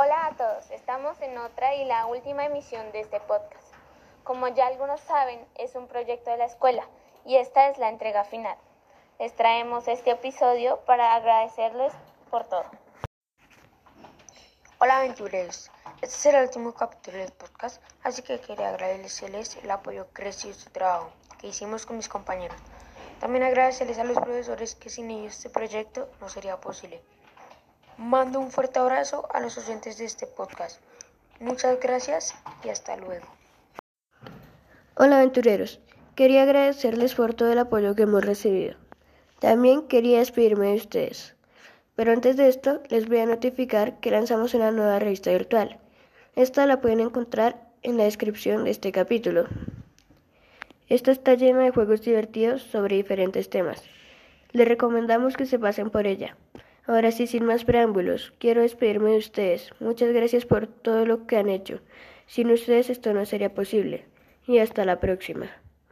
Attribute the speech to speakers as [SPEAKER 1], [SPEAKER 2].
[SPEAKER 1] Hola a todos, estamos en otra y la última emisión de este podcast. Como ya algunos saben, es un proyecto de la escuela y esta es la entrega final. Les traemos este episodio para agradecerles por todo.
[SPEAKER 2] Hola aventureros, este será el último capítulo del podcast, así que quería agradecerles el apoyo que su trabajo que hicimos con mis compañeros. También agradecerles a los profesores que sin ellos este proyecto no sería posible. Mando un fuerte abrazo a los oyentes de este podcast. Muchas gracias y hasta luego.
[SPEAKER 3] Hola aventureros, quería agradecerles por todo el apoyo que hemos recibido. También quería despedirme de ustedes. Pero antes de esto, les voy a notificar que lanzamos una nueva revista virtual. Esta la pueden encontrar en la descripción de este capítulo. Esta está llena de juegos divertidos sobre diferentes temas. Les recomendamos que se pasen por ella. Ahora sí, sin más preámbulos, quiero despedirme de ustedes. Muchas gracias por todo lo que han hecho. Sin ustedes esto no sería posible. Y hasta la próxima.